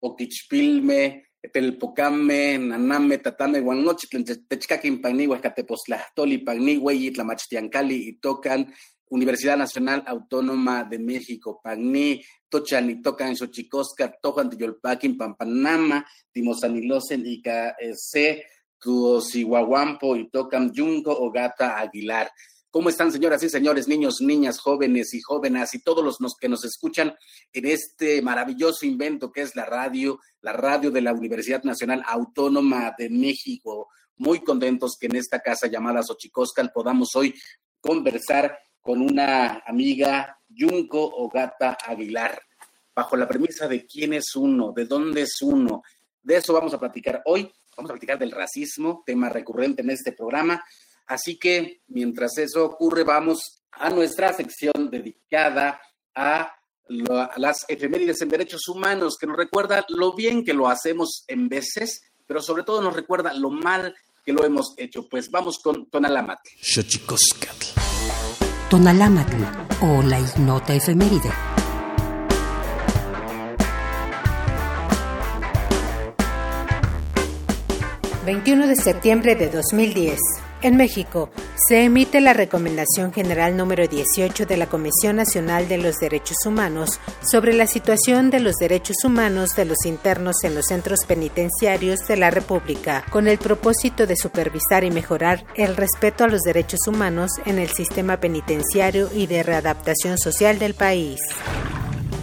oquichpilme, telpocame, naname, tatame, guanochitlen, techcaquin pagni, huescateposlahtoli, pagni, hueyi, tlamachtiancali, y tocan Universidad Nacional Autónoma de México, Pagni, Tochan y Tocan, Xochicosca, Tojan, Tiyolpaquin, Pampanama, Timosanilosen, Ica, C, Tuosihuahuampo, y Tocan, Yunco, Ogata, Aguilar. ¿Cómo están, señoras y señores, niños, niñas, jóvenes y jóvenes y todos los que nos escuchan en este maravilloso invento que es la radio, la radio de la Universidad Nacional Autónoma de México? Muy contentos que en esta casa llamada Xochicoscal podamos hoy conversar con una amiga, Yunco Ogata Aguilar, bajo la premisa de quién es uno, de dónde es uno. De eso vamos a platicar hoy. Vamos a platicar del racismo, tema recurrente en este programa Así que mientras eso ocurre, vamos a nuestra sección dedicada a las efemérides en derechos humanos, que nos recuerda lo bien que lo hacemos en veces, pero sobre todo nos recuerda lo mal que lo hemos hecho. Pues vamos con Tonalámatl. Tonalámatl o la ignota efeméride. 21 de septiembre de 2010. En México, se emite la Recomendación General número 18 de la Comisión Nacional de los Derechos Humanos sobre la situación de los derechos humanos de los internos en los centros penitenciarios de la República, con el propósito de supervisar y mejorar el respeto a los derechos humanos en el sistema penitenciario y de readaptación social del país.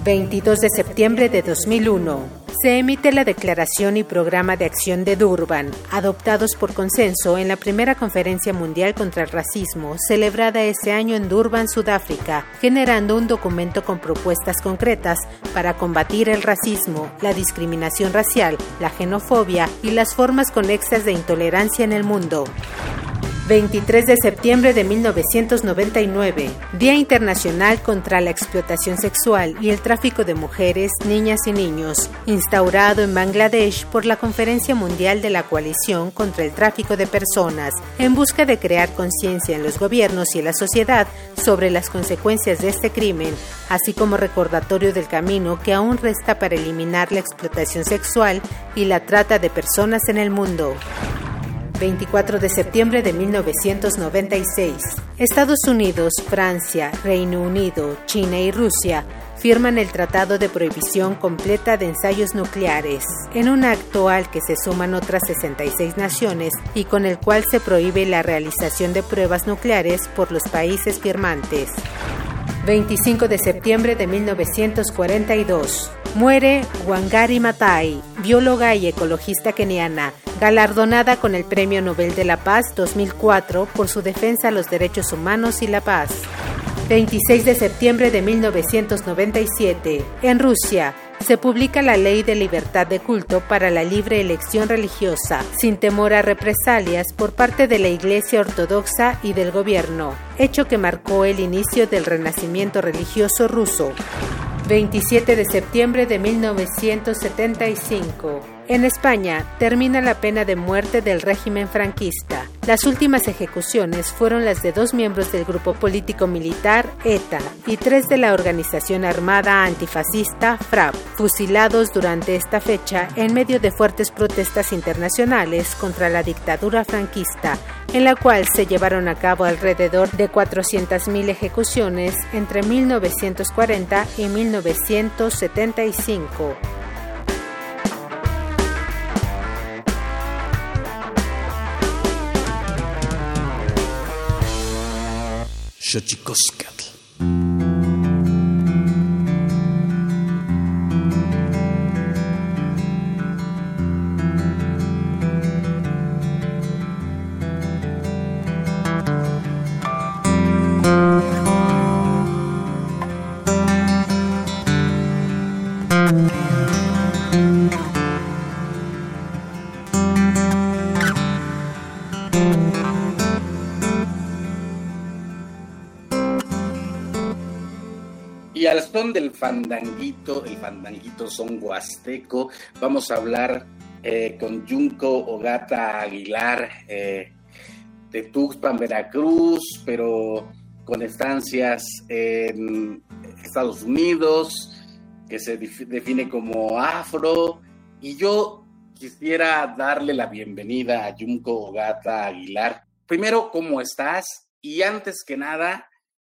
22 de septiembre de 2001 se emite la Declaración y Programa de Acción de Durban, adoptados por consenso en la primera Conferencia Mundial contra el Racismo, celebrada ese año en Durban, Sudáfrica, generando un documento con propuestas concretas para combatir el racismo, la discriminación racial, la xenofobia y las formas conexas de intolerancia en el mundo. 23 de septiembre de 1999, Día Internacional contra la Explotación Sexual y el Tráfico de Mujeres, Niñas y Niños, instaurado en Bangladesh por la Conferencia Mundial de la Coalición contra el Tráfico de Personas, en busca de crear conciencia en los gobiernos y la sociedad sobre las consecuencias de este crimen, así como recordatorio del camino que aún resta para eliminar la explotación sexual y la trata de personas en el mundo. 24 de septiembre de 1996. Estados Unidos, Francia, Reino Unido, China y Rusia firman el Tratado de Prohibición Completa de Ensayos Nucleares, en un acto al que se suman otras 66 naciones y con el cual se prohíbe la realización de pruebas nucleares por los países firmantes. 25 de septiembre de 1942. Muere Wangari Maathai, bióloga y ecologista keniana, galardonada con el Premio Nobel de la Paz 2004 por su defensa a los derechos humanos y la paz. 26 de septiembre de 1997. En Rusia, se publica la Ley de Libertad de Culto para la libre elección religiosa, sin temor a represalias por parte de la Iglesia Ortodoxa y del gobierno, hecho que marcó el inicio del renacimiento religioso ruso. 27 de septiembre de 1975. En España termina la pena de muerte del régimen franquista. Las últimas ejecuciones fueron las de dos miembros del grupo político militar ETA y tres de la organización armada antifascista FRAP, fusilados durante esta fecha en medio de fuertes protestas internacionales contra la dictadura franquista, en la cual se llevaron a cabo alrededor de 400.000 ejecuciones entre 1940 y 1975. Xochicoscatl. Del fandanguito, el fandanguito son huasteco. Vamos a hablar eh, con Junco Ogata Aguilar eh, de Tuxpan, Veracruz, pero con estancias en Estados Unidos, que se define como afro. Y yo quisiera darle la bienvenida a Junco Ogata Aguilar. Primero, ¿cómo estás? Y antes que nada,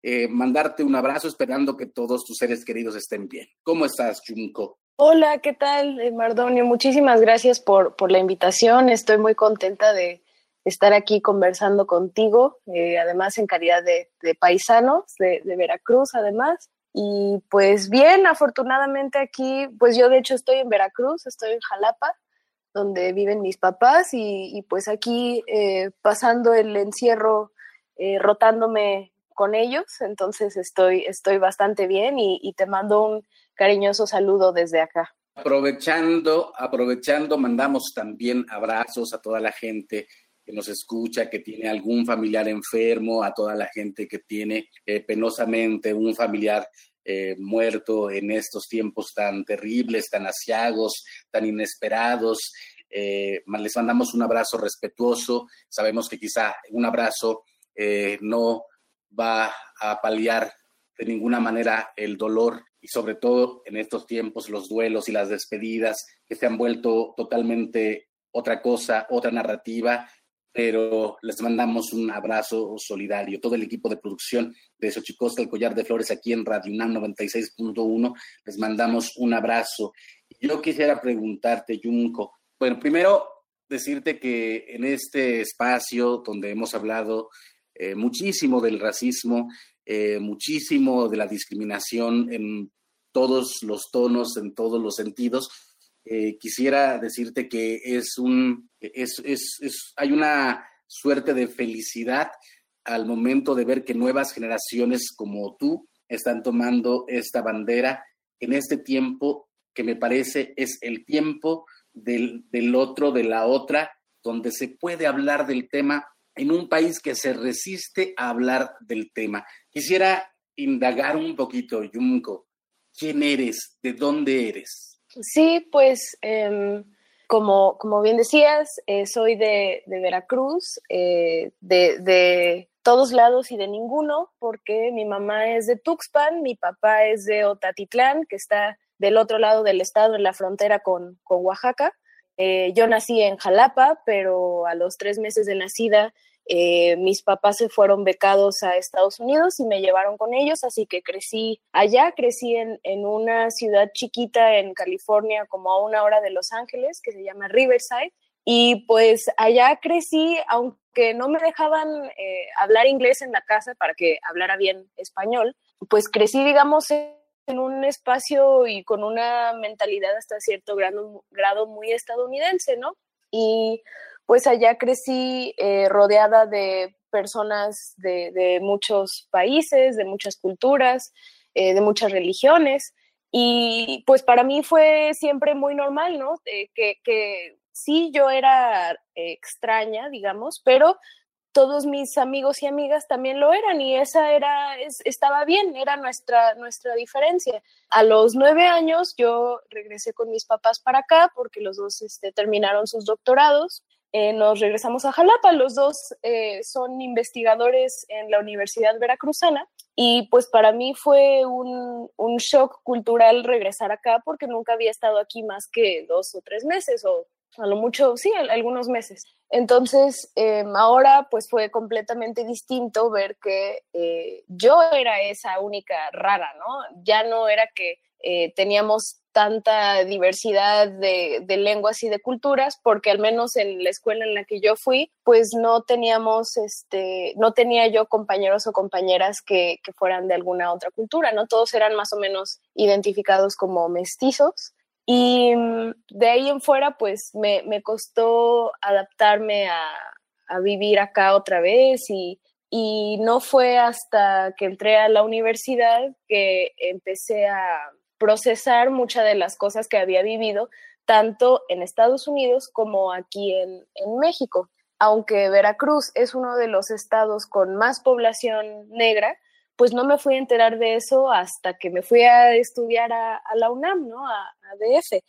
eh, mandarte un abrazo esperando que todos tus seres queridos estén bien. ¿Cómo estás, Junko? Hola, ¿qué tal, eh, Mardonio? Muchísimas gracias por, por la invitación. Estoy muy contenta de estar aquí conversando contigo, eh, además en calidad de, paisanos de, Veracruz, además. Y pues bien, afortunadamente aquí, pues yo de hecho estoy en Veracruz, estoy en Jalapa, donde viven mis papás, y, pues aquí pasando el encierro, rotándome con ellos, entonces estoy, estoy bastante bien y, te mando un cariñoso saludo desde acá. Aprovechando, aprovechando, mandamos también abrazos a toda la gente que nos escucha, que tiene algún familiar enfermo, a toda la gente que tiene eh, penosamente un familiar eh, muerto en estos tiempos tan terribles, tan asiagos, tan inesperados. Eh, les mandamos un abrazo respetuoso. Sabemos que quizá un abrazo no va a paliar de ninguna manera el dolor y sobre todo en estos tiempos los duelos y las despedidas que se han vuelto totalmente otra cosa, otra narrativa, pero les mandamos un abrazo solidario. Todo el equipo de producción de Xochicosta, el Collar de Flores, aquí en Radio UNAM 96.1, les mandamos un abrazo. Yo quisiera preguntarte, Junco, bueno, primero decirte que en este espacio donde hemos hablado eh, muchísimo del racismo, eh, muchísimo de la discriminación en todos los tonos, en todos los sentidos, eh, quisiera decirte que es un, es, es, es, hay una suerte de felicidad al momento de ver que nuevas generaciones como tú están tomando esta bandera en este tiempo que me parece es el tiempo del, del otro, de la otra, donde se puede hablar del tema en un país que se resiste a hablar del tema. Quisiera indagar un poquito, Yunko, ¿quién eres? ¿De dónde eres? Sí, pues em, como, como bien decías, eh, soy de, Veracruz, eh, de, todos lados y de ninguno, porque mi mamá es de Tuxpan, mi papá es de Otatitlán, que está del otro lado del estado, en la frontera con, Oaxaca. Eh, yo nací en Jalapa, pero a los tres meses de nacida eh, mis papás se fueron becados a Estados Unidos y me llevaron con ellos, así que crecí allá, crecí en, una ciudad chiquita en California, como a una hora de Los Ángeles, que se llama Riverside. Y pues allá crecí, aunque no me dejaban eh, hablar inglés en la casa para que hablara bien español, pues crecí, digamos, en un espacio y con una mentalidad hasta cierto grado, grado muy estadounidense, ¿no? Y pues allá crecí eh, rodeada de personas de, muchos países, de muchas culturas, eh, de muchas religiones. Y pues para mí fue siempre muy normal, ¿no? Eh, que, que, sí, yo era extraña, digamos, pero todos mis amigos y amigas también lo eran y esa era, estaba bien, era nuestra, nuestra diferencia. A los nueve años yo regresé con mis papás para acá porque los dos este, terminaron sus doctorados eh, nos regresamos a Jalapa. Los dos eh, son investigadores en la Universidad Veracruzana y pues para mí fue un, un, shock cultural regresar acá porque nunca había estado aquí más que dos o tres meses o a lo mucho, sí, algunos meses. Entonces, em, ahora pues fue completamente distinto ver que eh, yo era esa única rara, ¿no? Ya no era que teníamos tanta diversidad de, lenguas y de culturas, porque al menos en la escuela en la que yo fui, pues no teníamos, este, no tenía yo compañeros o compañeras que, fueran de alguna otra cultura, ¿no? Todos eran más o menos identificados como mestizos. Y mm, de ahí en fuera, pues me, costó adaptarme a, a, vivir acá otra vez y, y no fue hasta que entré a la universidad que empecé a procesar muchas de las cosas que había vivido, tanto en Estados Unidos como aquí en, México. Aunque Veracruz es uno de los estados con más población negra, pues no me fui a enterar de eso hasta que me fui a estudiar a, la UNAM, ¿no? A, a, DF.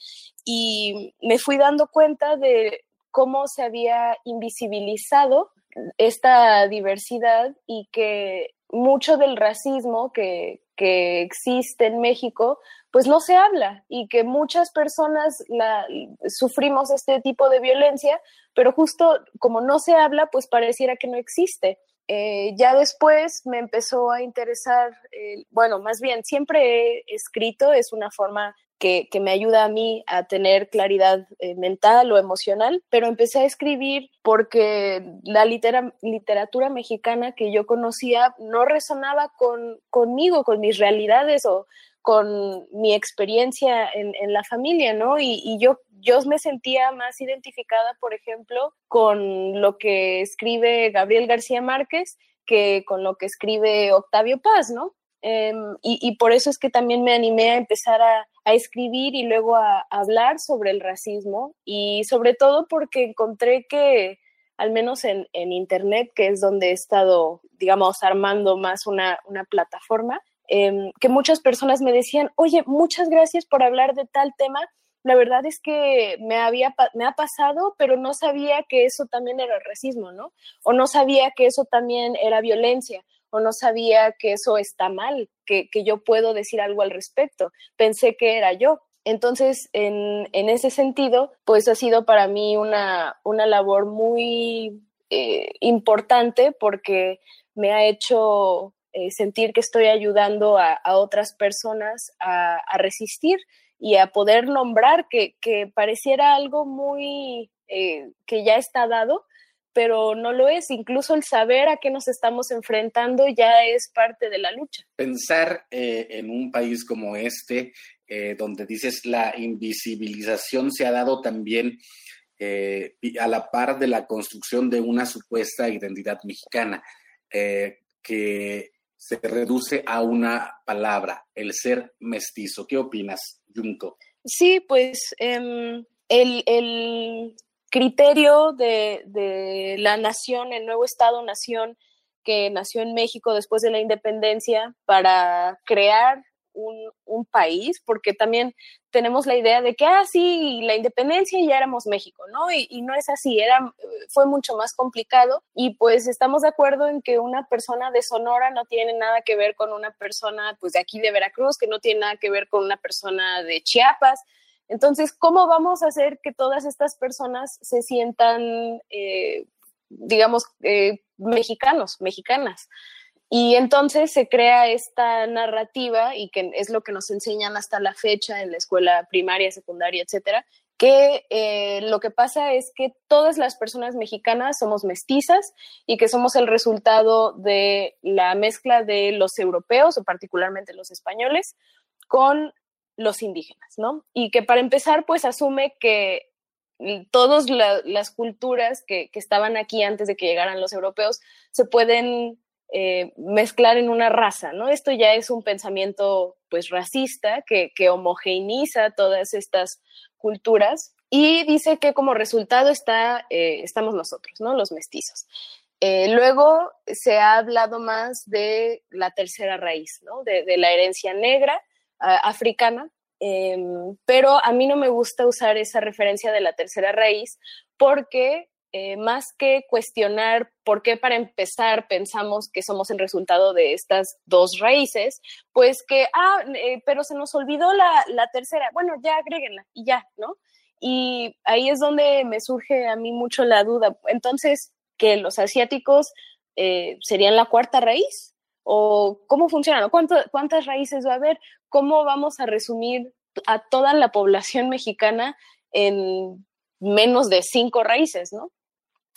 Y me fui dando cuenta de cómo se había invisibilizado esta diversidad y que mucho del racismo que, que existe en México, pues no se habla y que muchas personas la, sufrimos este tipo de violencia, pero justo como no se habla, pues pareciera que no existe. Eh, ya después me empezó a interesar, bueno, más bien siempre he escrito, es una forma que, me ayuda a mí a tener claridad eh, mental o emocional, pero empecé a escribir porque la literatura mexicana que yo conocía no resonaba con, conmigo, con mis realidades o con mi experiencia en, la familia, ¿no? Y, yo, yo me sentía más identificada, por ejemplo, con lo que escribe Gabriel García Márquez que con lo que escribe Octavio Paz, ¿no? Em, y, por eso es que también me animé a empezar a, escribir y luego a, hablar sobre el racismo y sobre todo porque encontré que al menos en, Internet, que es donde he estado, digamos, armando más una, plataforma, em, que muchas personas me decían, oye, muchas gracias por hablar de tal tema. La verdad es que me, había, me ha pasado, pero no sabía que eso también era racismo, ¿no? O no sabía que eso también era violencia, o no sabía que eso está mal, que, que yo puedo decir algo al respecto. Pensé que era yo. Entonces, en, ese sentido, pues ha sido para mí una, labor muy eh, importante porque me ha hecho eh, sentir que estoy ayudando a, otras personas a, resistir y a poder nombrar que, pareciera algo muy eh, que ya está dado, pero no lo es. Incluso el saber a qué nos estamos enfrentando ya es parte de la lucha. Pensar en un país como este, eh, donde dices la invisibilización se ha dado también eh, a la par de la construcción de una supuesta identidad mexicana, eh, que se reduce a una palabra, el ser mestizo. ¿Qué opinas, Junco? Sí, pues em, el, criterio de, de la nación, el nuevo Estado-nación que nació en México después de la independencia para crear un, país, porque también tenemos la idea de que, ah, sí, la independencia ya éramos México, ¿no? Y, no es así, era, fue mucho más complicado y pues estamos de acuerdo en que una persona de Sonora no tiene nada que ver con una persona, pues de aquí de Veracruz, que no tiene nada que ver con una persona de Chiapas. Entonces, ¿cómo vamos a hacer que todas estas personas se sientan, eh, digamos, eh, mexicanos, mexicanas? Y entonces se crea esta narrativa, y que es lo que nos enseñan hasta la fecha en la escuela primaria, secundaria, etcétera, que eh, lo que pasa es que todas las personas mexicanas somos mestizas y que somos el resultado de la mezcla de los europeos, o particularmente los españoles, con los indígenas, ¿no? Y que para empezar, pues asume que todas las culturas que, que estaban aquí antes de que llegaran los europeos se pueden eh, mezclar en una raza, ¿no? Esto ya es un pensamiento pues racista que, que homogeneiza todas estas culturas y dice que como resultado está, eh, estamos nosotros, ¿no? Los mestizos. Eh, luego se ha hablado más de la tercera raíz, ¿no? De, la herencia negra africana, em, pero a mí no me gusta usar esa referencia de la tercera raíz porque eh, más que cuestionar por qué para empezar pensamos que somos el resultado de estas dos raíces, pues que, ah, eh, pero se nos olvidó la, tercera, bueno, ya agréguenla y ya, ¿no? Y ahí es donde me surge a mí mucho la duda. Entonces, que los asiáticos eh, serían la cuarta raíz? ¿O cómo funciona? ¿Cuántas raíces va a haber? ¿Cómo vamos a resumir a toda la población mexicana en menos de cinco raíces, ¿no?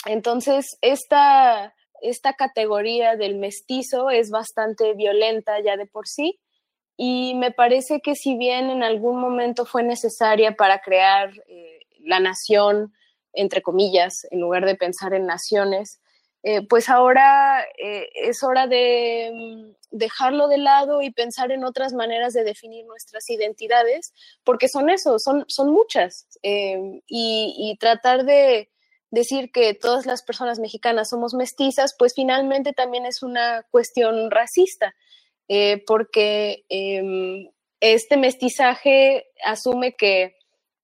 Entonces, esta, esta categoría del mestizo es bastante violenta ya de por sí y me parece que si bien en algún momento fue necesaria para crear eh, la nación, entre comillas, en lugar de pensar en naciones, eh, pues ahora eh, es hora de mm, dejarlo de lado y pensar en otras maneras de definir nuestras identidades, porque son eso, son, son muchas, y, y tratar de decir que todas las personas mexicanas somos mestizas, pues finalmente también es una cuestión racista, eh, porque em, este mestizaje asume que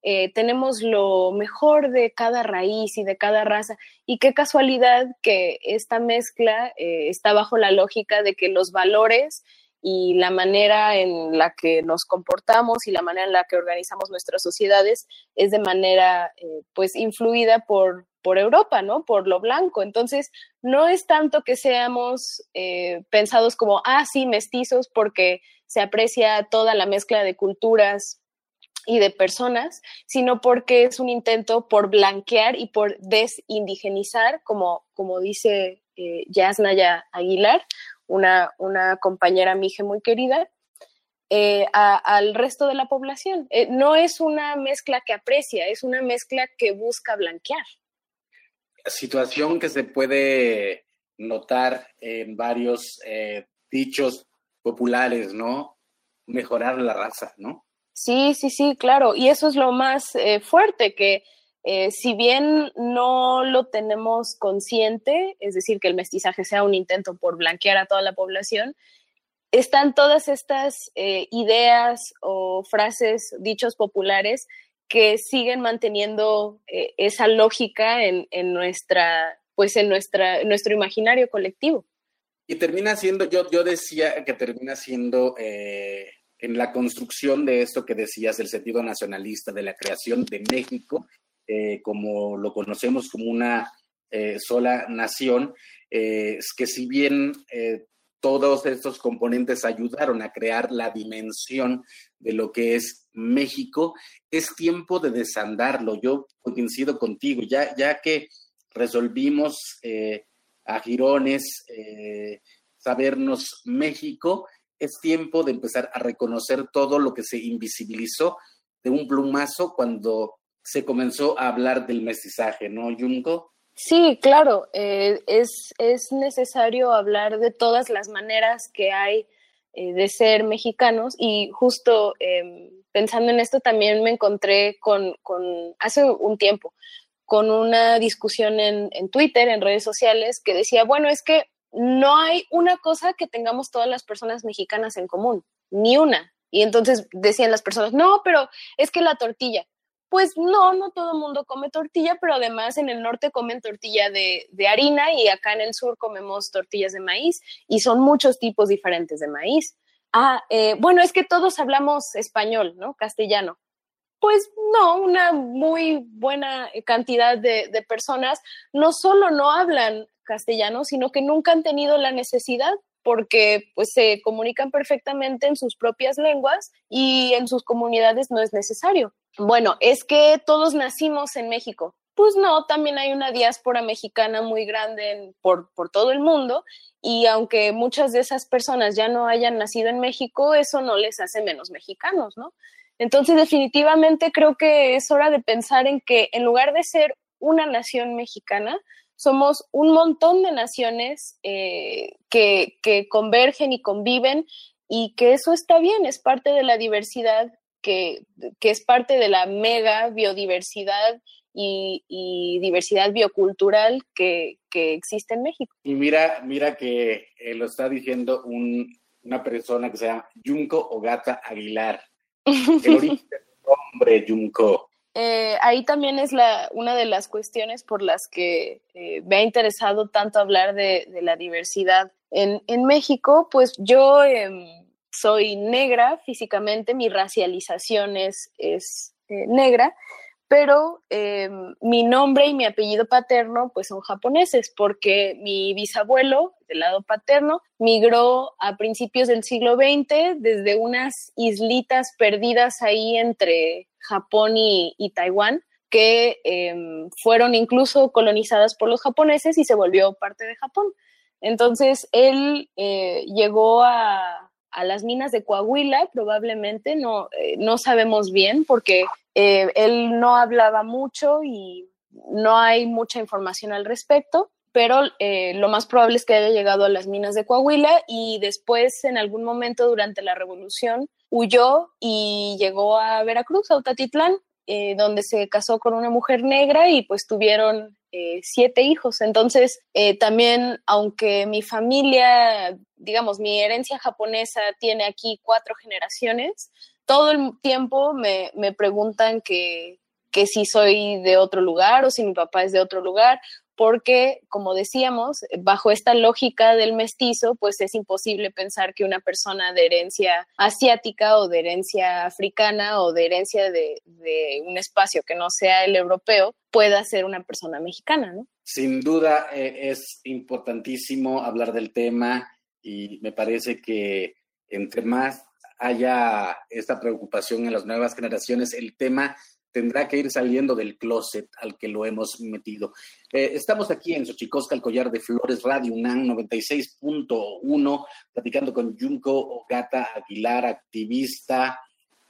eh, tenemos lo mejor de cada raíz y de cada raza. Y qué casualidad que esta mezcla eh, está bajo la lógica de que los valores y la manera en la que nos comportamos y la manera en la que organizamos nuestras sociedades es de manera pues influida por, por Europa, ¿no? Por lo blanco. Entonces, no es tanto que seamos eh, pensados como, ah, sí, mestizos, porque se aprecia toda la mezcla de culturas y de personas, sino porque es un intento por blanquear y por desindigenizar, como, como dice eh, Yasnaya Aguilar, una, una compañera mije muy querida, eh, al resto de la población. Eh, no es una mezcla que aprecia, es una mezcla que busca blanquear situación que se puede notar en varios eh, dichos populares, ¿no? Mejorar la raza, ¿no? Sí, sí, sí, claro. Y eso es lo más eh, fuerte, que eh, si bien no lo tenemos consciente, es decir, que el mestizaje sea un intento por blanquear a toda la población, están todas estas eh, ideas o frases, dichos populares que siguen manteniendo eh, esa lógica en, nuestra, pues en nuestra, nuestro imaginario colectivo. Y termina siendo, yo, yo decía que termina siendo en la construcción de esto que decías, del sentido nacionalista, de la creación de México, eh, como lo conocemos como una eh, sola nación, eh, es que si bien todos estos componentes ayudaron a crear la dimensión de lo que es México, es tiempo de desandarlo. Yo coincido contigo, ya, ya que resolvimos a Girones sabernos México, es tiempo de empezar a reconocer todo lo que se invisibilizó de un plumazo cuando se comenzó a hablar del mestizaje, ¿no, Junko? Sí, claro, eh, es, es, necesario hablar de todas las maneras que hay eh, de ser mexicanos y justo em, pensando en esto también me encontré con, con, hace un tiempo con una discusión en, en Twitter, en redes sociales, que decía, bueno, es que no hay una cosa que tengamos todas las personas mexicanas en común, ni una. Y entonces decían las personas, no, pero es que la tortilla. Pues no, no todo el mundo come tortilla, pero además en el norte comen tortilla de, harina y acá en el sur comemos tortillas de maíz y son muchos tipos diferentes de maíz. Ah, eh, bueno, es que todos hablamos español, ¿no? Castellano. Pues no, una muy buena cantidad de, de personas no solo no hablan castellano, sino que nunca han tenido la necesidad porque pues se comunican perfectamente en sus propias lenguas y en sus comunidades no es necesario. Bueno, es que todos nacimos en México. Pues no, también hay una diáspora mexicana muy grande por, por todo el mundo y aunque muchas de esas personas ya no hayan nacido en México, eso no les hace menos mexicanos, ¿no? Entonces, definitivamente creo que es hora de pensar en que en lugar de ser una nación mexicana, somos un montón de naciones eh, que, convergen y conviven y que eso está bien, es parte de la diversidad, que, es parte de la mega biodiversidad y, diversidad biocultural que, existe en México. Y mira, mira que eh, lo está diciendo una persona que se llama Junco Ogata Aguilar. El origen del nombre Junco. Eh, ahí también es la, una de las cuestiones por las que eh, me ha interesado tanto hablar de, la diversidad en, México, pues yo em, soy negra físicamente, mi racialización es, es eh, negra, pero em, mi nombre y mi apellido paterno pues son japoneses porque mi bisabuelo del lado paterno migró a principios del siglo XX desde unas islitas perdidas ahí entre Japón y, Taiwán que em, fueron incluso colonizadas por los japoneses y se volvió parte de Japón. Entonces él eh, llegó a, a las minas de Coahuila, probablemente, no, eh, no sabemos bien, porque eh, él no hablaba mucho y no hay mucha información al respecto, pero eh, lo más probable es que haya llegado a las minas de Coahuila y después, en algún momento durante la revolución, huyó y llegó a Veracruz, a Utatitlán, donde se casó con una mujer negra y pues tuvieron siete hijos. Entonces, también, aunque mi familia digamos, mi herencia japonesa tiene aquí cuatro generaciones, todo el tiempo me, preguntan que, que si soy de otro lugar o si mi papá es de otro lugar, porque, como decíamos, bajo esta lógica del mestizo, pues es imposible pensar que una persona de herencia asiática o de herencia africana o de herencia de, un espacio que no sea el europeo pueda ser una persona mexicana, ¿no? Sin duda eh, es importantísimo hablar del tema y me parece que entre más haya esta preocupación en las nuevas generaciones, el tema tendrá que ir saliendo del closet al que lo hemos metido. Eh, estamos aquí en Xochicosca, el collar de flores, Radio UNAM 96.1, platicando con Junko Ogata Aguilar, activista.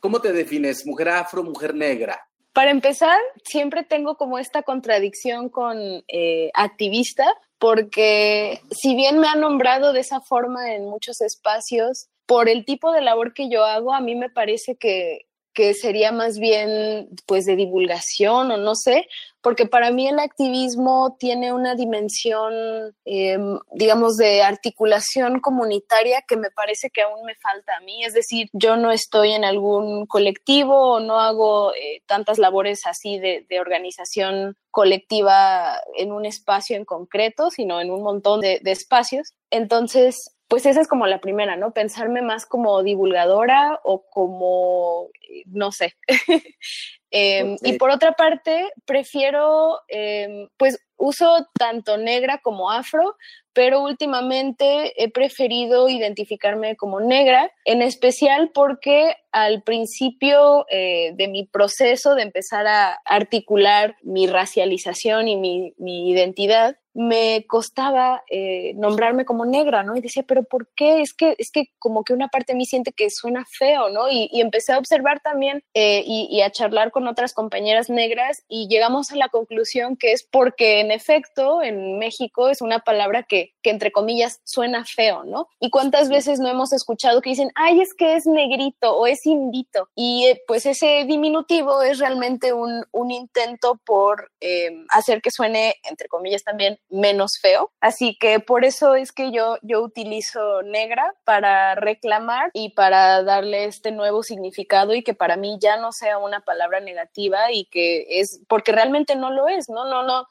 ¿Cómo te defines? ¿Mujer afro, mujer negra? Para empezar, siempre tengo como esta contradicción con eh, activista, porque si bien me han nombrado de esa forma en muchos espacios, por el tipo de labor que yo hago, a mí me parece que, que sería más bien pues de divulgación o no sé, porque para mí el activismo tiene una dimensión, em, digamos, de articulación comunitaria que me parece que aún me falta a mí. Es decir, yo no estoy en algún colectivo o no hago eh, tantas labores así de, organización colectiva en un espacio en concreto, sino en un montón de, de espacios. Entonces, pues esa es como la primera, ¿no? Pensarme más como divulgadora o como, eh, no sé. Em, y por otra parte, prefiero, em, pues uso tanto negra como afro, pero últimamente he preferido identificarme como negra, en especial porque al principio eh, de mi proceso de empezar a articular mi racialización y mi, mi identidad, me costaba eh, nombrarme como negra, ¿no? Y decía, pero ¿por qué? Es que, es que como que una parte de mí siente que suena feo, ¿no? Y, empecé a observar también eh, y, a charlar con otras compañeras negras y llegamos a la conclusión que es porque en efecto en México es una palabra que, que entre comillas suena feo, ¿no? Y cuántas veces no hemos escuchado que dicen, ay, es que es negrito o es indito. Y eh, pues ese diminutivo es realmente un, un intento por hacer que suene, entre comillas también, menos feo. Así que por eso es que yo, yo utilizo negra para reclamar y para darle este nuevo significado y que para mí ya no sea una palabra negativa y que es, porque realmente no lo es, ¿no? No, no.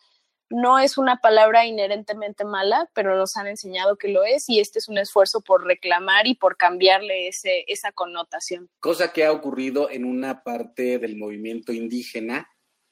No es una palabra inherentemente mala, pero nos han enseñado que lo es y este es un esfuerzo por reclamar y por cambiarle ese, esa connotación. Cosa que ha ocurrido en una parte del movimiento indígena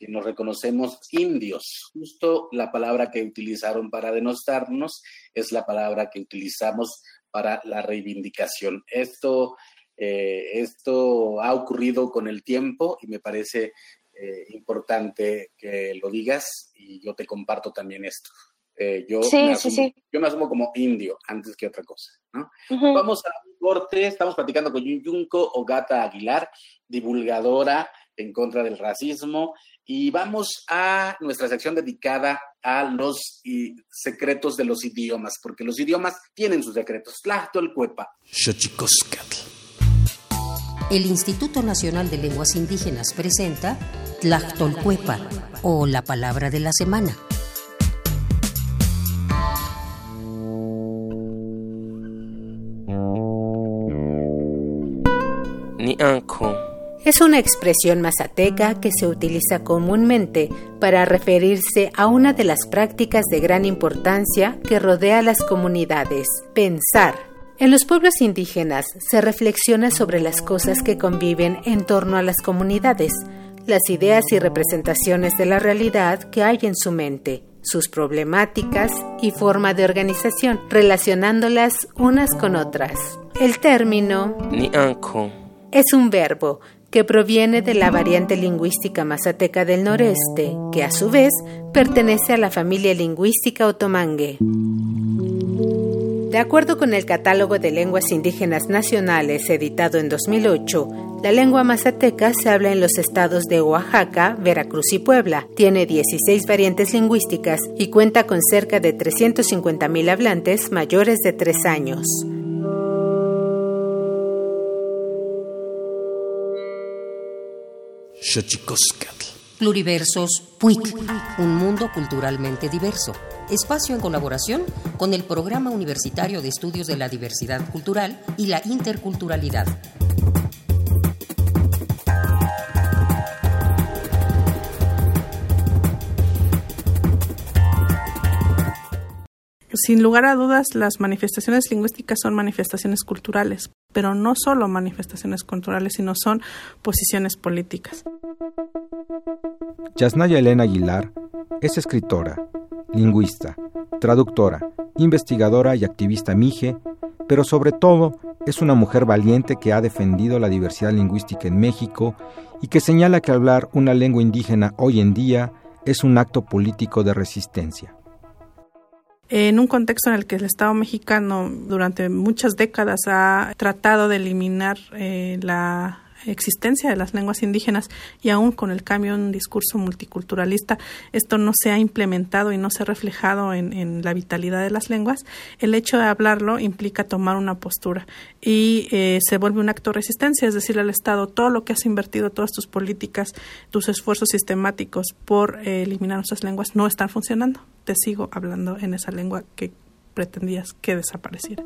nos reconocemos indios. Justo la palabra que utilizaron para denostarnos es la palabra que utilizamos para la reivindicación. Esto, eh, esto ha ocurrido con el tiempo y me parece eh, importante que lo digas y yo te comparto también esto. Eh, yo, me asumo, yo me asumo como indio antes que otra cosa. Vamos a corte, estamos platicando con Yunko Ogata Aguilar, divulgadora en contra del racismo y vamos a nuestra sección dedicada a los secretos de los idiomas, porque los idiomas tienen sus secretos. Tlachtolcuepa. El Instituto Nacional de Lenguas Indígenas presenta Tlachtolcuepa, o la palabra de la semana. Ni es una expresión mazateca que se utiliza comúnmente para referirse a una de las prácticas de gran importancia que rodea a las comunidades, pensar. En los pueblos indígenas se reflexiona sobre las cosas que conviven en torno a las comunidades, las ideas y representaciones de la realidad que hay en su mente, sus problemáticas y forma de organización, relacionándolas unas con otras. El término es un verbo que proviene de la variante lingüística mazateca del noreste, que a su vez pertenece a la familia lingüística otomangue. De acuerdo con el Catálogo de Lenguas Indígenas Nacionales editado en 2008, la lengua mazateca se habla en los estados de Oaxaca, Veracruz y Puebla. Tiene 16 variantes lingüísticas y cuenta con cerca de 350.000 hablantes mayores de 3 años. Pluriversos PUIC, un mundo culturalmente diverso. Espacio en colaboración con el Programa Universitario de Estudios de la Diversidad Cultural y la Interculturalidad. Sin lugar a dudas, las manifestaciones lingüísticas son manifestaciones culturales, pero no solo manifestaciones culturales, sino son posiciones políticas. Yasnaya Elena Aguilar es escritora, lingüista, traductora, investigadora y activista mije, pero sobre todo es una mujer valiente que ha defendido la diversidad lingüística en México y que señala que hablar una lengua indígena hoy en día es un acto político de resistencia en un contexto en el que el Estado mexicano durante muchas décadas ha tratado de eliminar eh, la existencia de las lenguas indígenas y aún con el cambio en un discurso multiculturalista, esto no se ha implementado y no se ha reflejado en, en la vitalidad de las lenguas, el hecho de hablarlo implica tomar una postura y eh, se vuelve un acto de resistencia, es decir, al Estado, todo lo que has invertido, todas tus políticas, tus esfuerzos sistemáticos por eh, eliminar nuestras lenguas no están funcionando. Te sigo hablando en esa lengua que pretendías que desapareciera.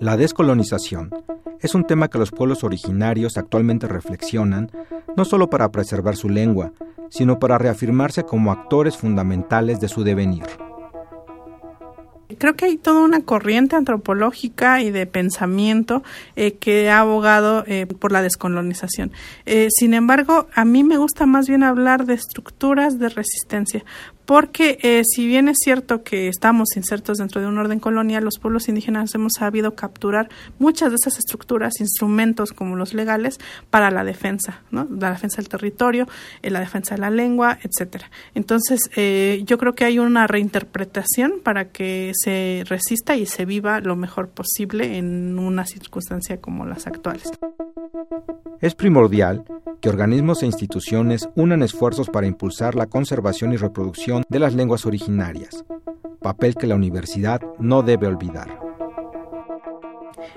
La descolonización es un tema que los pueblos originarios actualmente reflexionan, no solo para preservar su lengua, sino para reafirmarse como actores fundamentales de su devenir creo que hay toda una corriente antropológica y de pensamiento eh, que ha abogado eh, por la descolonización. Eh, sin embargo, a mí me gusta más bien hablar de estructuras de resistencia, porque eh, si bien es cierto que estamos insertos dentro de un orden colonial, los pueblos indígenas hemos sabido capturar muchas de esas estructuras, instrumentos como los legales, para la defensa, ¿no? la defensa del territorio, eh, la defensa de la lengua, etcétera. Entonces, eh, yo creo que hay una reinterpretación para que se resista y se viva lo mejor posible en una circunstancia como las actuales. Es primordial que organismos e instituciones unan esfuerzos para impulsar la conservación y reproducción de las lenguas originarias, papel que la universidad no debe olvidar.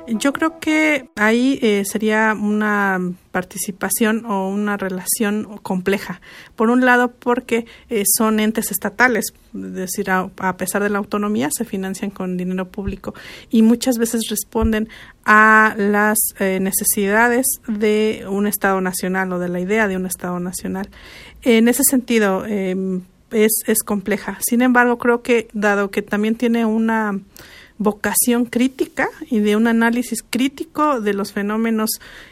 Yo creo que ahí eh, sería una participación o una relación compleja. Por un lado, porque eh, son entes estatales, es decir, a, pesar de la autonomía, se financian con dinero público y muchas veces responden a las eh, necesidades de un Estado nacional o de la idea de un Estado nacional. En ese sentido, em, es, es compleja. Sin embargo, creo que, dado que también tiene una vocación crítica y de un análisis crítico de los fenómenos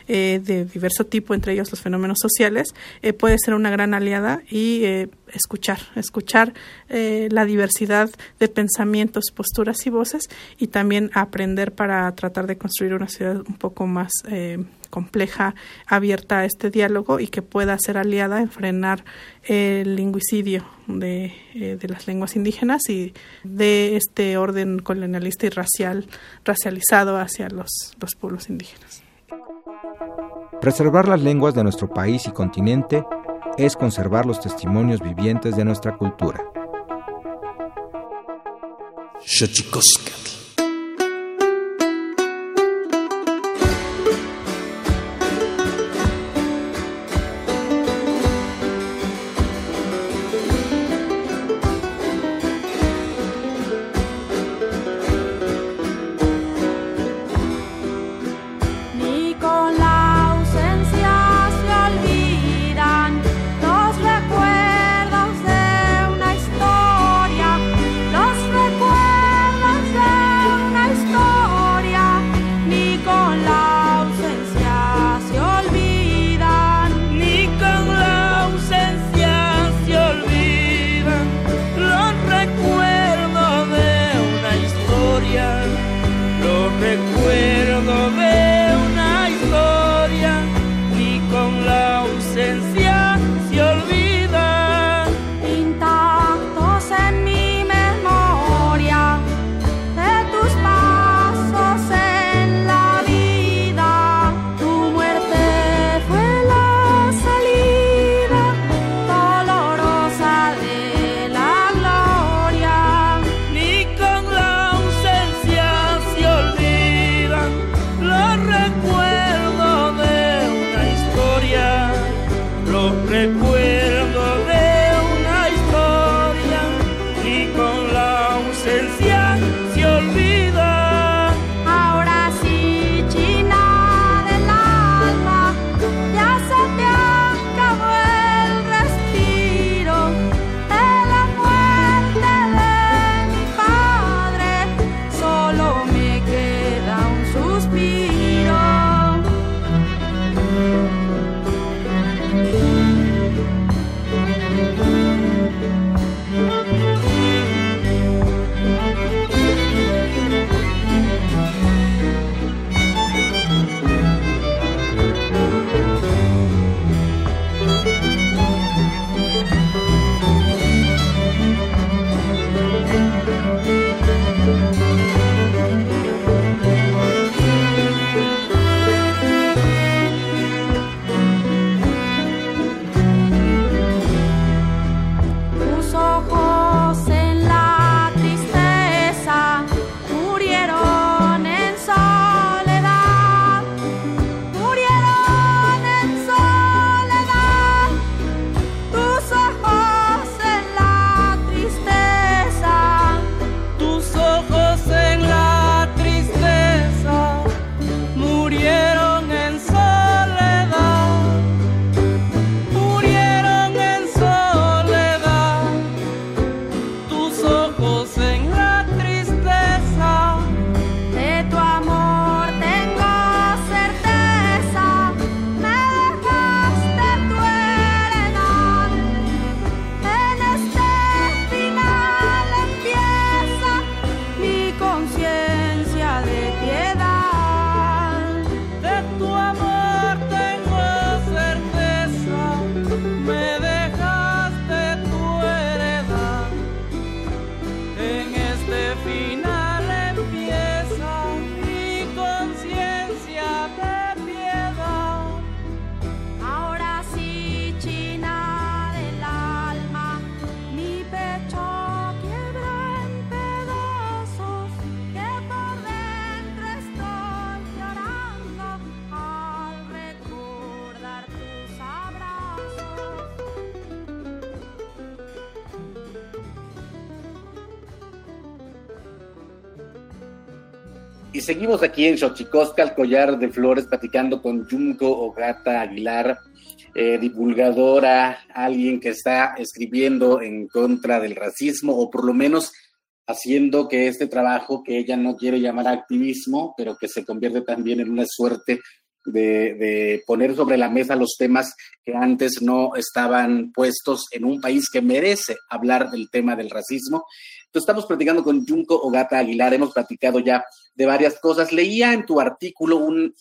eh, de diverso tipo, entre ellos los fenómenos sociales, eh, puede ser una gran aliada y eh, escuchar, escuchar la diversidad de pensamientos, posturas y voces y también aprender para tratar de construir una ciudad un poco más compleja, abierta a este diálogo y que pueda ser aliada en frenar el lingüicidio de, de las lenguas indígenas y de este orden colonialista y racial, racializado hacia los, los pueblos indígenas. Preservar las lenguas de nuestro país y continente es conservar los testimonios vivientes de nuestra cultura. Seguimos aquí en Xochicosca, el collar de flores, platicando con Junko Ogata Aguilar, eh, divulgadora, alguien que está escribiendo en contra del racismo, o por lo menos haciendo que este trabajo, que ella no quiere llamar activismo, pero que se convierte también en una suerte de, de, poner sobre la mesa los temas que antes no estaban puestos en un país que merece hablar del tema del racismo. Entonces, estamos platicando con Junko Ogata Aguilar, hemos platicado ya de varias cosas. Leía en tu artículo un,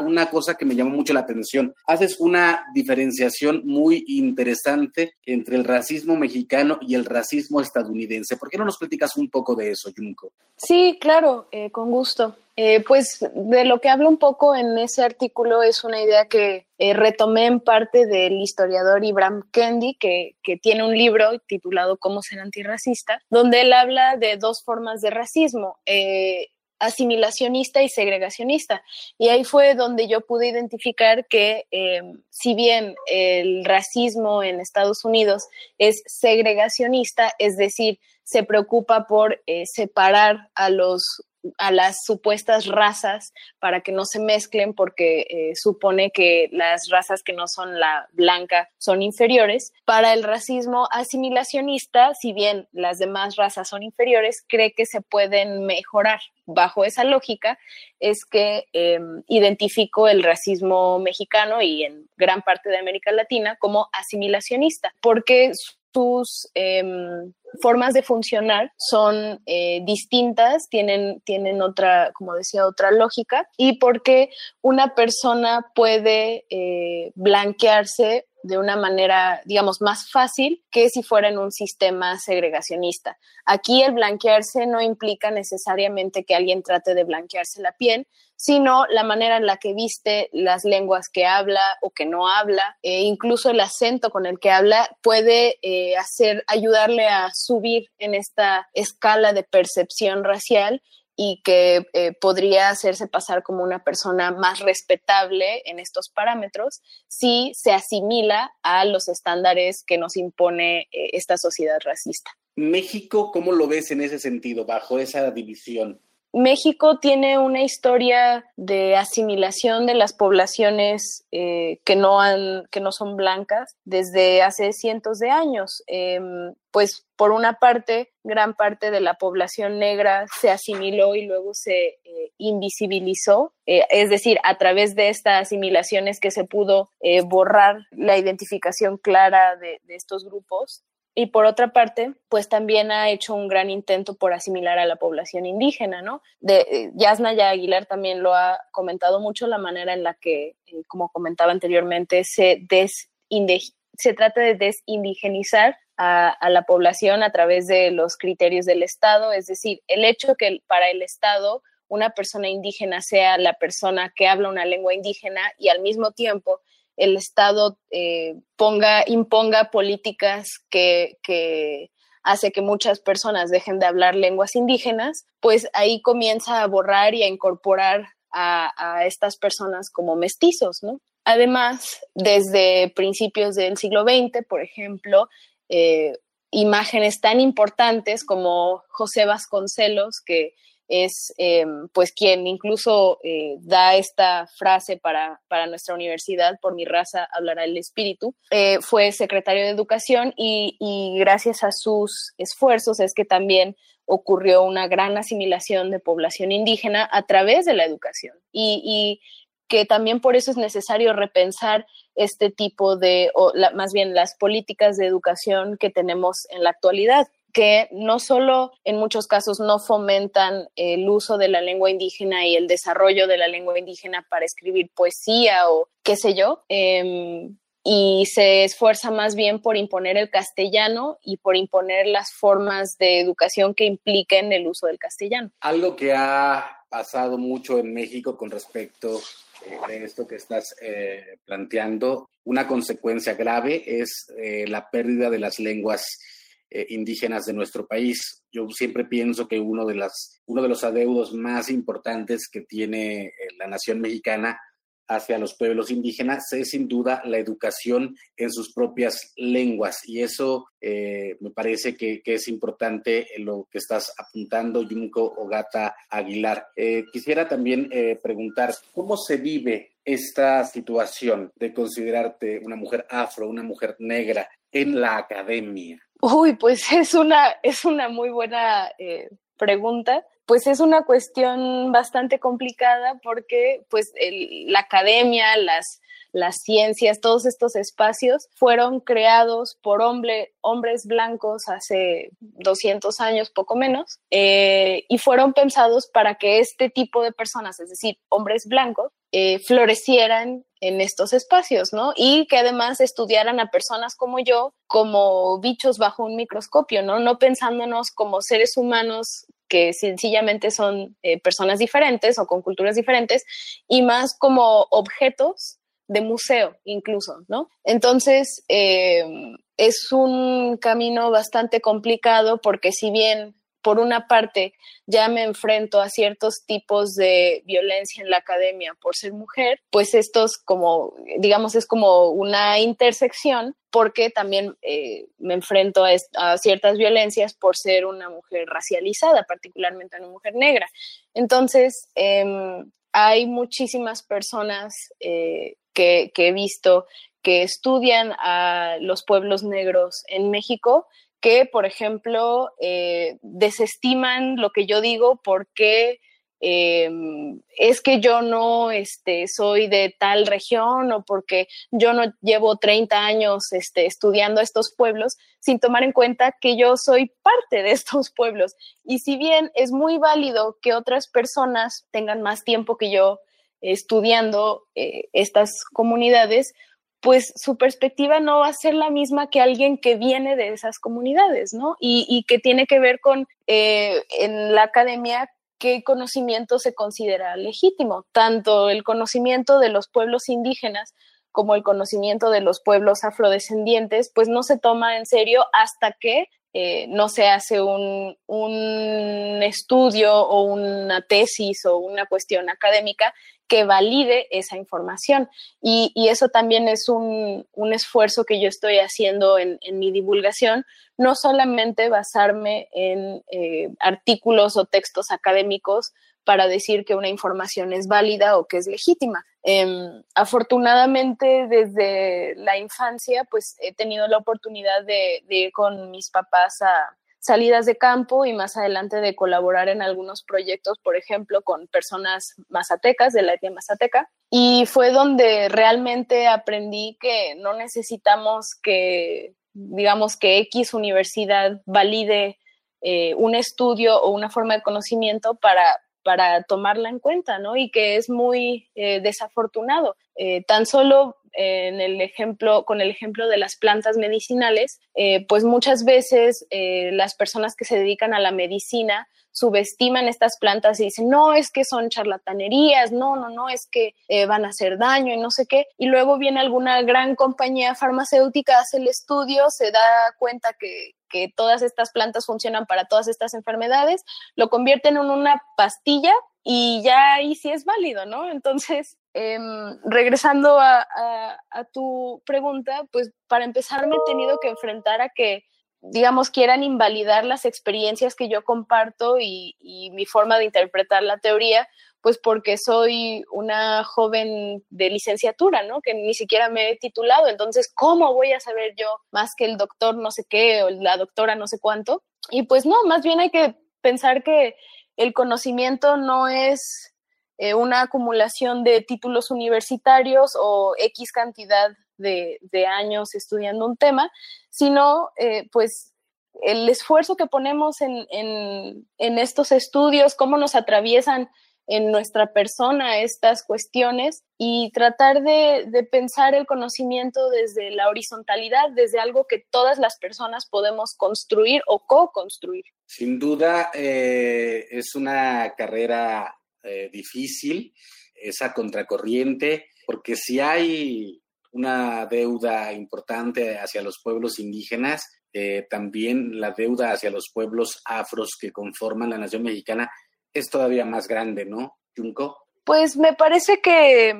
una cosa que me llamó mucho la atención. Haces una diferenciación muy interesante entre el racismo mexicano y el racismo estadounidense. ¿Por qué no nos platicas un poco de eso, Junko? Sí, claro, eh, con gusto. Eh, pues de lo que hablo un poco en ese artículo es una idea que eh, retomé en parte del historiador Ibram Kendi, que, que, tiene un libro titulado Cómo ser antirracista, donde él habla de dos formas de racismo. Eh, asimilacionista y segregacionista. Y ahí fue donde yo pude identificar que si bien el racismo en Estados Unidos es segregacionista, es decir, se preocupa por separar a los a las supuestas razas para que no se mezclen porque eh, supone que las razas que no son la blanca son inferiores. Para el racismo asimilacionista, si bien las demás razas son inferiores, cree que se pueden mejorar. Bajo esa lógica es que eh, identifico el racismo mexicano y en gran parte de América Latina como asimilacionista, porque sus em, formas de funcionar son eh, distintas, tienen, tienen otra, como decía, otra lógica, y porque una persona puede eh, blanquearse de una manera, digamos, más fácil que si fuera en un sistema segregacionista. Aquí el blanquearse no implica necesariamente que alguien trate de blanquearse la piel, sino la manera en la que viste, las lenguas que habla o que no habla, e incluso el acento con el que habla puede eh, hacer, ayudarle a subir en esta escala de percepción racial y que eh, podría hacerse pasar como una persona más respetable en estos parámetros si se asimila a los estándares que nos impone eh, esta sociedad racista. México, ¿cómo lo ves en ese sentido, bajo esa división? México tiene una historia de asimilación de las poblaciones eh, que, no han, que no son blancas desde hace cientos de años. Em, pues por una parte, gran parte de la población negra se asimiló y luego se eh, invisibilizó, eh, es decir, a través de estas asimilaciones que se pudo borrar la identificación clara de, de estos grupos y por otra parte, pues también ha hecho un gran intento por asimilar a la población indígena, ¿no? De, eh, Yasna ya Aguilar también lo ha comentado mucho, la manera en la que, eh, como comentaba anteriormente, se, se trata de desindigenizar a, a, la población a través de los criterios del Estado, es decir, el hecho que para el Estado una persona indígena sea la persona que habla una lengua indígena y al mismo tiempo el Estado eh, ponga, imponga políticas que, hace que muchas personas dejen de hablar lenguas indígenas, pues ahí comienza a borrar y a incorporar a, estas personas como mestizos, ¿no? Además, desde principios del siglo XX, por ejemplo, eh, imágenes tan importantes como José Vasconcelos, que es eh, pues quien incluso eh, da esta frase para, para, nuestra universidad, por mi raza hablará el espíritu, eh, fue secretario de educación y, y, gracias a sus esfuerzos es que también ocurrió una gran asimilación de población indígena a través de la educación. Y, y que también por eso es necesario repensar este tipo de, o más bien las políticas de educación que tenemos en la actualidad, que no solo en muchos casos no fomentan el uso de la lengua indígena y el desarrollo de la lengua indígena para escribir poesía o qué sé yo, em, y se esfuerza más bien por imponer el castellano y por imponer las formas de educación que impliquen el uso del castellano. Algo que ha pasado mucho en México con respecto eh, de esto que estás eh, planteando, una consecuencia grave es eh, la pérdida de las lenguas indígenas de nuestro país. Yo siempre pienso que uno de, las, uno de los adeudos más importantes que tiene la nación mexicana hacia los pueblos indígenas es sin duda la educación en sus propias lenguas y eso eh, me parece que, es importante lo que estás apuntando, Junco Ogata Aguilar. Eh, quisiera también eh, preguntar, ¿cómo se vive esta situación de considerarte una mujer afro, una mujer negra en la academia? Uy, pues es una, es una muy buena pregunta. Pues es una cuestión bastante complicada porque pues la academia, las, las ciencias, todos estos espacios fueron creados por hombre, hombres blancos hace 200 años, poco menos, eh, y fueron pensados para que este tipo de personas, es decir, hombres blancos, eh, florecieran en estos espacios, ¿no? Y que además estudiaran a personas como yo como bichos bajo un microscopio, ¿no? No pensándonos como seres humanos que sencillamente son eh, personas diferentes o con culturas diferentes y más como objetos de museo incluso, ¿no? Entonces, eh, es un camino bastante complicado porque si bien por una parte, ya me enfrento a ciertos tipos de violencia en la academia por ser mujer, pues estos como, digamos, es como una intersección porque también eh, me enfrento a, ciertas violencias por ser una mujer racializada, particularmente una mujer negra. Entonces, em, hay muchísimas personas eh, que, que he visto que estudian a los pueblos negros en México que, por ejemplo, eh, desestiman lo que yo digo porque em, es que yo no este, soy de tal región o porque yo no llevo 30 años este, estudiando estos pueblos, sin tomar en cuenta que yo soy parte de estos pueblos. Y si bien es muy válido que otras personas tengan más tiempo que yo estudiando eh, estas comunidades, pues su perspectiva no va a ser la misma que alguien que viene de esas comunidades, ¿no? Y, que tiene que ver con eh, en la academia qué conocimiento se considera legítimo, tanto el conocimiento de los pueblos indígenas como el conocimiento de los pueblos afrodescendientes, pues no se toma en serio hasta que eh, no se hace un, un, estudio o una tesis o una cuestión académica que valide esa información. Y, eso también es un, esfuerzo que yo estoy haciendo en, mi divulgación, no solamente basarme en eh, artículos o textos académicos para decir que una información es válida o que es legítima. Em, afortunadamente, desde la infancia, pues he tenido la oportunidad de ir con mis papás a, salidas de campo y más adelante de colaborar en algunos proyectos, por ejemplo, con personas mazatecas de la etnia mazateca. Y fue donde realmente aprendí que no necesitamos que, digamos, que X universidad valide eh, un estudio o una forma de conocimiento para, para tomarla en cuenta, ¿no? Y que es muy eh, desafortunado. Eh, tan solo en el ejemplo, con el ejemplo de las plantas medicinales, eh, pues muchas veces eh, las personas que se dedican a la medicina subestiman estas plantas y dicen, no, es que son charlatanerías, no, no, no, es que eh, van a hacer daño y no sé qué. Y luego viene alguna gran compañía farmacéutica, hace el estudio, se da cuenta que, que todas estas plantas funcionan para todas estas enfermedades, lo convierten en una pastilla y ya ahí sí es válido, ¿no? Entonces, Em, regresando a, tu pregunta, pues para empezar me he tenido que enfrentar a que, digamos, quieran invalidar las experiencias que yo comparto y, mi forma de interpretar la teoría, pues porque soy una joven de licenciatura, ¿no? Que ni siquiera me he titulado, entonces, ¿cómo voy a saber yo más que el doctor no sé qué o la doctora no sé cuánto? Y pues no, más bien hay que pensar que el conocimiento no es eh, una acumulación de títulos universitarios o X cantidad de, años estudiando un tema, sino eh, pues el esfuerzo que ponemos en, estos estudios, cómo nos atraviesan en nuestra persona estas cuestiones y tratar de, de, pensar el conocimiento desde la horizontalidad, desde algo que todas las personas podemos construir o co-construir. Sin duda, eh, es una carrera eh, difícil, esa contracorriente, porque si hay una deuda importante hacia los pueblos indígenas, eh, también la deuda hacia los pueblos afros que conforman la nación mexicana es todavía más grande, ¿no, Junco? Pues me parece que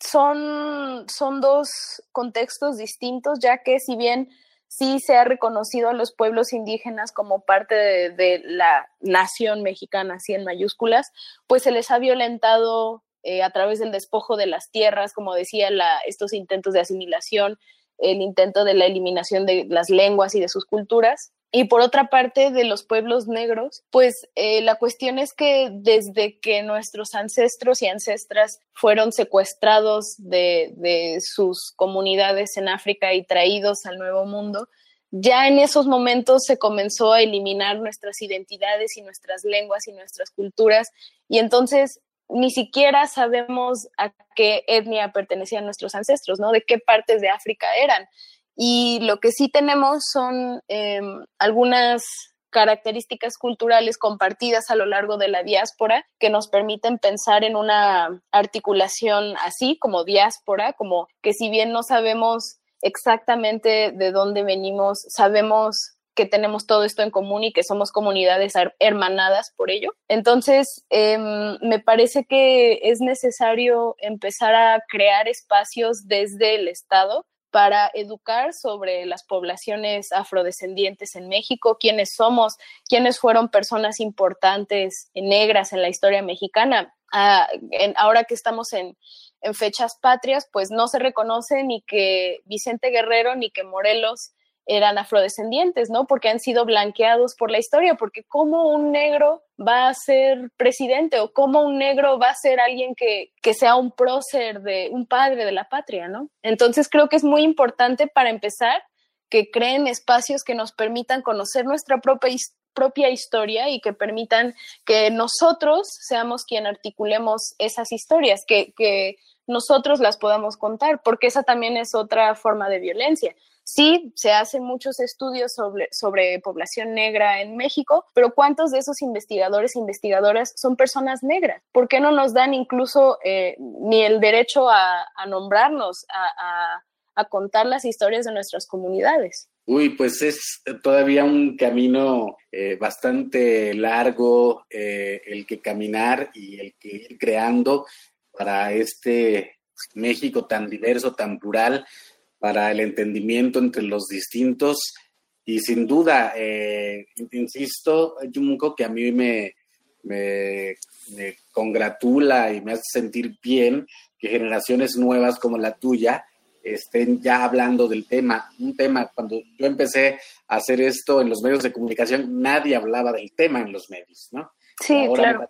son, son dos contextos distintos, ya que si bien sí se ha reconocido a los pueblos indígenas como parte de, la nación mexicana, así en mayúsculas, pues se les ha violentado eh, a través del despojo de las tierras, como decía, la, estos intentos de asimilación, el intento de la eliminación de las lenguas y de sus culturas. Y por otra parte, de los pueblos negros, pues eh, la cuestión es que desde que nuestros ancestros y ancestras fueron secuestrados de, de sus comunidades en África y traídos al Nuevo Mundo, ya en esos momentos se comenzó a eliminar nuestras identidades y nuestras lenguas y nuestras culturas. Y entonces ni siquiera sabemos a qué etnia pertenecían nuestros ancestros, ¿no? De qué partes de África eran. Y lo que sí tenemos son em, algunas características culturales compartidas a lo largo de la diáspora que nos permiten pensar en una articulación así como diáspora, como que si bien no sabemos exactamente de dónde venimos, sabemos que tenemos todo esto en común y que somos comunidades hermanadas por ello. Entonces, em, me parece que es necesario empezar a crear espacios desde el Estado para educar sobre las poblaciones afrodescendientes en México, quiénes somos, quiénes fueron personas importantes negras en la historia mexicana. Ah, ahora que estamos en, en fechas patrias, pues no se reconoce ni que Vicente Guerrero ni que Morelos eran afrodescendientes, ¿no? Porque han sido blanqueados por la historia, porque cómo un negro va a ser presidente o cómo un negro va a ser alguien que, que sea un prócer de un padre de la patria, ¿no? Entonces creo que es muy importante para empezar que creen espacios que nos permitan conocer nuestra propia, propia historia y que permitan que nosotros seamos quien articulemos esas historias, que, que nosotros las podamos contar, porque esa también es otra forma de violencia. Sí, se hacen muchos estudios sobre, sobre población negra en México, pero ¿cuántos de esos investigadores e investigadoras son personas negras? ¿Por qué no nos dan incluso eh, ni el derecho a, nombrarnos, a, contar las historias de nuestras comunidades? Uy, pues es todavía un camino eh, bastante largo eh, el que caminar y el que ir creando para este México tan diverso, tan plural, para el entendimiento entre los distintos. Y sin duda, eh, insisto, Junko, que a mí me, me, congratula y me hace sentir bien que generaciones nuevas como la tuya estén ya hablando del tema. Un tema, cuando yo empecé a hacer esto en los medios de comunicación, nadie hablaba del tema en los medios, ¿no? Sí, claro.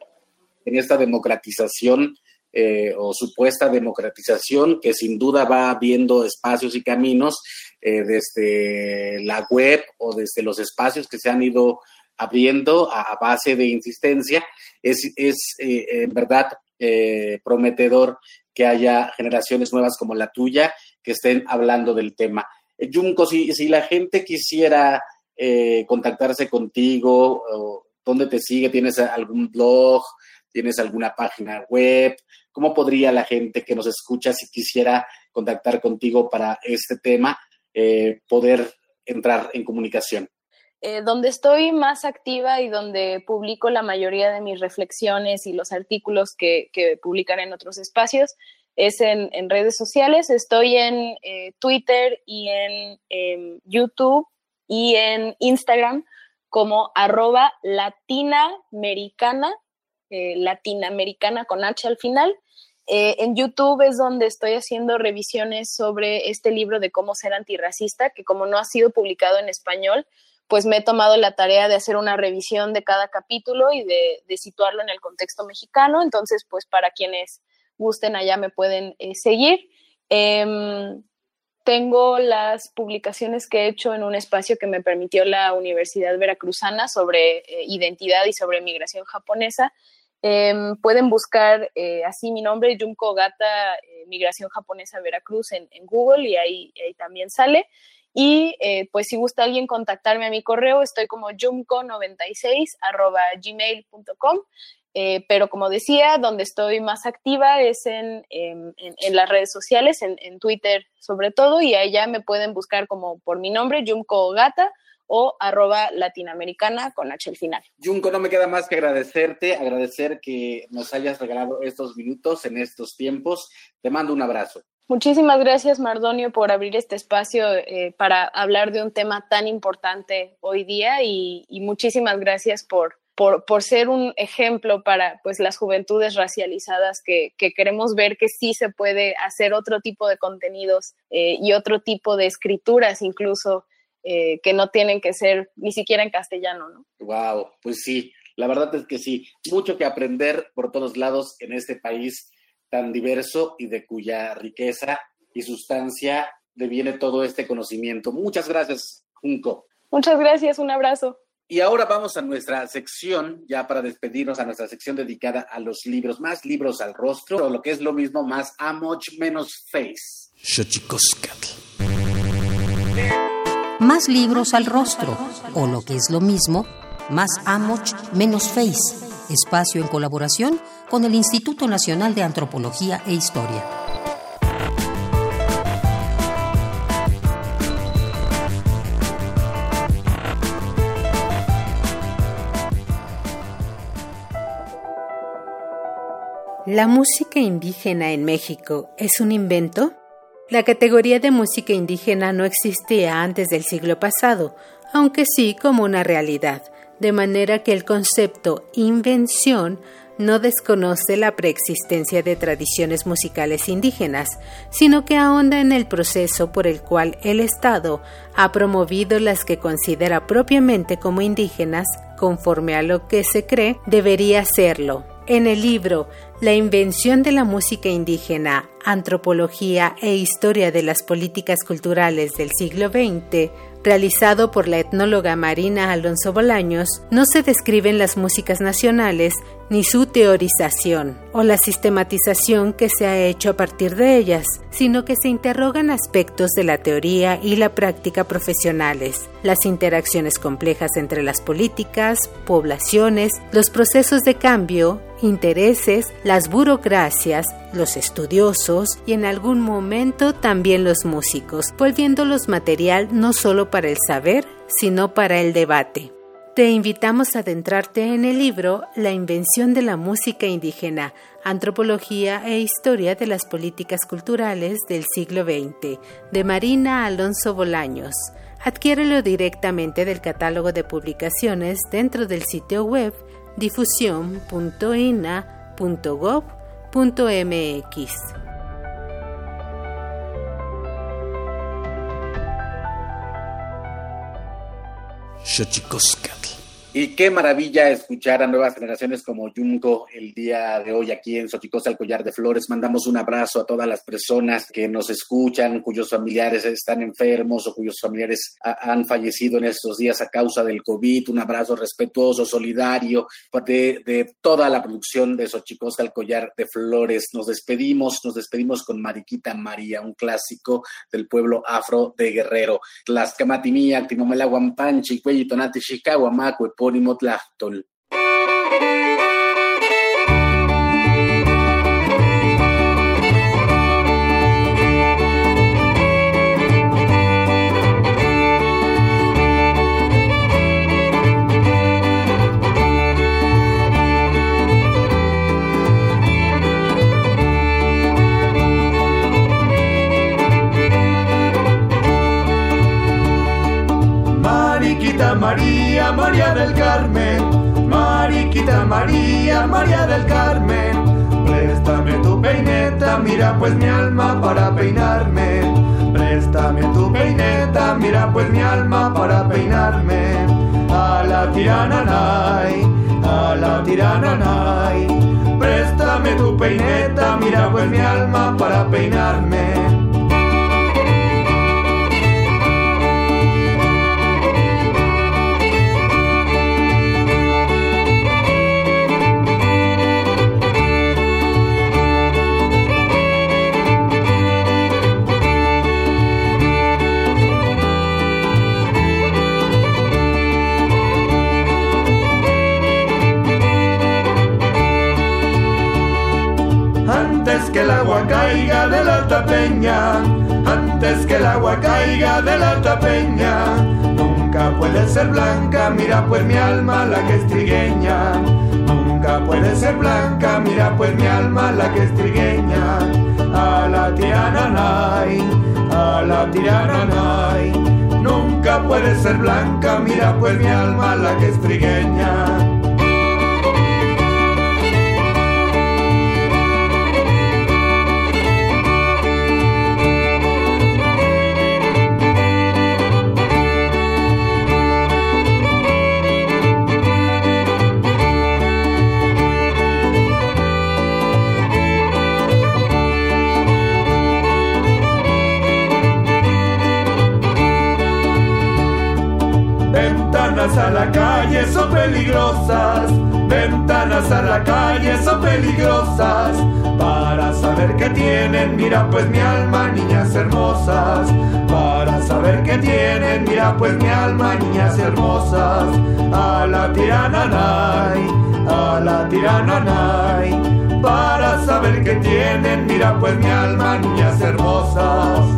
En esta democratización eh, o supuesta democratización que sin duda va abriendo espacios y caminos eh, desde la web o desde los espacios que se han ido abriendo a, base de insistencia, es, es eh, en verdad prometedor que haya generaciones nuevas como la tuya que estén hablando del tema. Junco, si, si la gente quisiera contactarse contigo, ¿dónde te sigue? ¿Tienes algún blog? ¿Tienes alguna página web? ¿Cómo podría la gente que nos escucha, si quisiera contactar contigo para este tema, eh, poder entrar en comunicación? Eh, donde estoy más activa y donde publico la mayoría de mis reflexiones y los artículos que, que publicaré en otros espacios es en, redes sociales. Estoy en eh, Twitter y en, en, YouTube y en Instagram como arroba latinamericana eh, latinoamericana con H al final. Eh, en YouTube es donde estoy haciendo revisiones sobre este libro de cómo ser antirracista, que como no ha sido publicado en español, pues me he tomado la tarea de hacer una revisión de cada capítulo y de, situarlo en el contexto mexicano. Entonces, pues para quienes gusten allá me pueden eh, seguir. Em, tengo las publicaciones que he hecho en un espacio que me permitió la Universidad Veracruzana sobre eh, identidad y sobre migración japonesa. Em, pueden buscar eh, así mi nombre, Junko Gata, eh, Migración Japonesa Veracruz en, Google y ahí, también sale. Y pues si gusta alguien contactarme a mi correo, estoy como jumco96 gmail.com. Eh, pero como decía, donde estoy más activa es en, las redes sociales, en, Twitter sobre todo, y allá me pueden buscar como por mi nombre, Junko Gata, o arroba latinoamericana con H al final. Junko, no me queda más que agradecerte, agradecer que nos hayas regalado estos minutos en estos tiempos. Te mando un abrazo. Muchísimas gracias, Mardonio, por abrir este espacio eh, para hablar de un tema tan importante hoy día y muchísimas gracias por, por, ser un ejemplo para pues, las juventudes racializadas que, queremos ver que sí se puede hacer otro tipo de contenidos eh, y otro tipo de escrituras incluso eh, que no tienen que ser ni siquiera en castellano, ¿no? Wow, pues sí, la verdad es que sí, mucho que aprender por todos lados en este país tan diverso y de cuya riqueza y sustancia deviene todo este conocimiento. Muchas gracias, Junco. Muchas gracias, un abrazo. Y ahora vamos a nuestra sección, ya para despedirnos, a nuestra sección dedicada a los libros, más libros al rostro, o lo que es lo mismo, más much menos face. Más libros al rostro, o lo que es lo mismo, más much menos face. Espacio en colaboración con el Instituto Nacional de Antropología e Historia. ¿La música indígena en México es un invento? La categoría de música indígena no existía antes del siglo pasado, aunque sí como una realidad, de manera que el concepto invención no desconoce la preexistencia de tradiciones musicales indígenas, sino que ahonda en el proceso por el cual el Estado ha promovido las que considera propiamente como indígenas, conforme a lo que se cree debería serlo. En el libro La invención de la música indígena, Antropología e Historia de las Políticas Culturales del siglo XX, realizado por la etnóloga Marina Alonso Bolaños, no se describen las músicas nacionales ni su teorización o la sistematización que se ha hecho a partir de ellas, sino que se interrogan aspectos de la teoría y la práctica profesionales, las interacciones complejas entre las políticas, poblaciones, los procesos de cambio, intereses, las burocracias, los estudiosos y en algún momento también los músicos, volviéndolos material no solo para el saber, sino para el debate. Te invitamos a adentrarte en el libro La invención de la música indígena, Antropología e Historia de las Políticas Culturales del siglo XX, de Marina Alonso Bolaños. Adquiérelo directamente del catálogo de publicaciones dentro del sitio web difusión.ina.gov.mx. Xochicóscatl. Y qué maravilla escuchar a nuevas generaciones como Junko el día de hoy aquí en Xochicosa, el Collar de Flores. Mandamos un abrazo a todas las personas que nos escuchan, cuyos familiares están enfermos o cuyos familiares han fallecido en estos días a causa del COVID. Un abrazo respetuoso, solidario de, de toda la producción de Xochicosa, el Collar de Flores. Nos despedimos, nos despedimos con Mariquita María, un clásico del pueblo afro de Guerrero. Las Camatimía, Timomela Guampanchi, Cuellitonati, Chicago, Macue, Tlachtol. María del Carmen, Mariquita María, María del Carmen, préstame tu peineta, mira pues mi alma para peinarme, préstame tu peineta, mira pues mi alma para peinarme, a la tirananay, a la tirananay, préstame tu peineta, mira pues mi alma para peinarme. El agua caiga de la alta peña, antes que el agua caiga de la alta peña. Nunca puede ser blanca, mira pues mi alma la que es trigueña. Nunca puede ser blanca, mira pues mi alma la que es trigueña. A la nay, a la nay. Nunca puede ser blanca, mira pues mi alma la que es trigueña. A la calle son peligrosas, ventanas a la calle son peligrosas. Para saber qué tienen, mira pues mi alma, niñas hermosas. Para saber qué tienen, mira pues mi alma, niñas hermosas. A la nay, a la nay. Para saber qué tienen, mira pues mi alma, niñas hermosas.